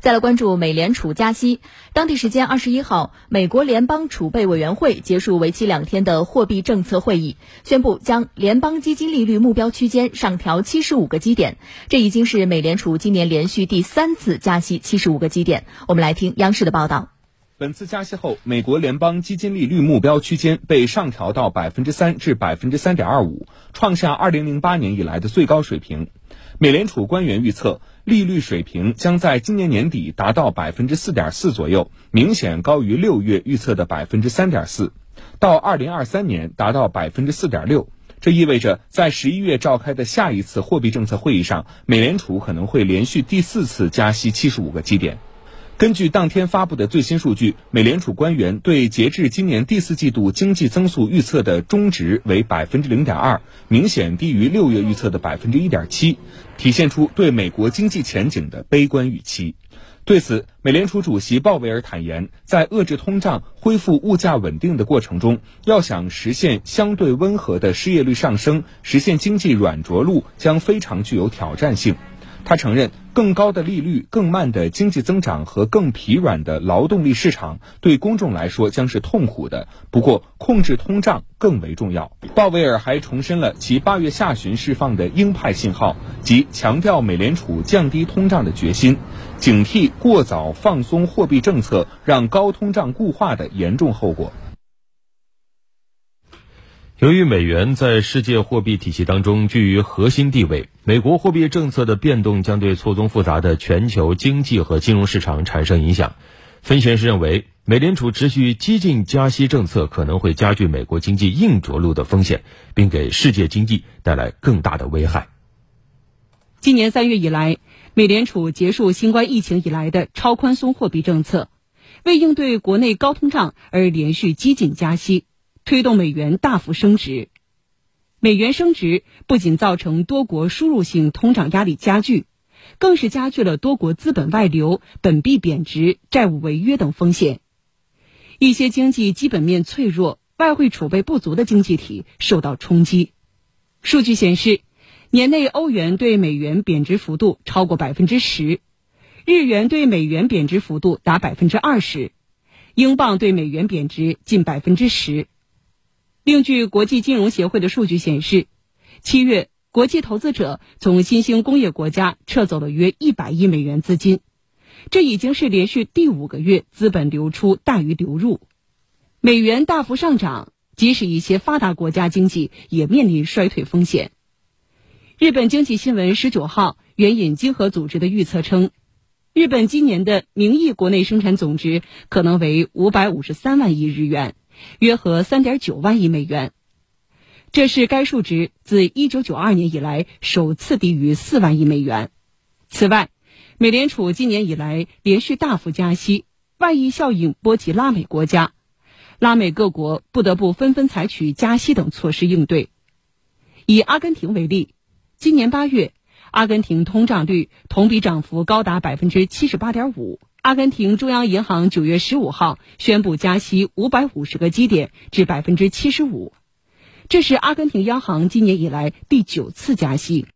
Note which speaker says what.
Speaker 1: 再来关注美联储加息。当地时间二十一号，美国联邦储备委员会结束为期两天的货币政策会议，宣布将联邦基金利率目标区间上调七十五个基点。这已经是美联储今年连续第三次加息七十五个基点。我们来听央视的报道。
Speaker 2: 本次加息后，美国联邦基金利率目标区间被上调到百分之三至百分之三点二五，创下二零零八年以来的最高水平。美联储官员预测，利率水平将在今年年底达到百分之四点四左右，明显高于六月预测的百分之三点四，到二零二三年达到百分之四点六。这意味着，在十一月召开的下一次货币政策会议上，美联储可能会连续第四次加息七十五个基点。根据当天发布的最新数据，美联储官员对截至今年第四季度经济增速预测的中值为百分之零点二，明显低于六月预测的百分之一点七，体现出对美国经济前景的悲观预期。对此，美联储主席鲍威尔坦言，在遏制通胀、恢复物价稳定的过程中，要想实现相对温和的失业率上升，实现经济软着陆将非常具有挑战性。他承认，更高的利率、更慢的经济增长和更疲软的劳动力市场对公众来说将是痛苦的。不过，控制通胀更为重要。鲍威尔还重申了其八月下旬释放的鹰派信号，即强调美联储降低通胀的决心，警惕过早放松货币政策让高通胀固化的严重后果。
Speaker 3: 由于美元在世界货币体系当中居于核心地位，美国货币政策的变动将对错综复杂的全球经济和金融市场产生影响。分析师认为，美联储持续激进加息政策可能会加剧美国经济硬着陆的风险，并给世界经济带来更大的危害。
Speaker 4: 今年三月以来，美联储结束新冠疫情以来的超宽松货币政策，为应对国内高通胀而连续激进加息。推动美元大幅升值，美元升值不仅造成多国输入性通胀压力加剧，更是加剧了多国资本外流、本币贬值、债务违约等风险。一些经济基本面脆弱、外汇储备不足的经济体受到冲击。数据显示，年内欧元对美元贬值幅度超过百分之十，日元对美元贬值幅度达百分之二十，英镑对美元贬值近百分之十。另据国际金融协会的数据显示，七月国际投资者从新兴工业国家撤走了约一百亿美元资金，这已经是连续第五个月资本流出大于流入。美元大幅上涨，即使一些发达国家经济也面临衰退风险。日本经济新闻十九号援引经合组织的预测称，日本今年的名义国内生产总值可能为五百五十三万亿日元。约合三点九万亿美元，这是该数值自一九九二年以来首次低于四万亿美元。此外，美联储今年以来连续大幅加息，外溢效应波及拉美国家，拉美各国不得不纷纷采取加息等措施应对。以阿根廷为例，今年八月，阿根廷通胀率同比涨幅高达百分之七十八点五。阿根廷中央银行九月十五号宣布加息五百五十个基点至百分之七十五，这是阿根廷央行今年以来第九次加息。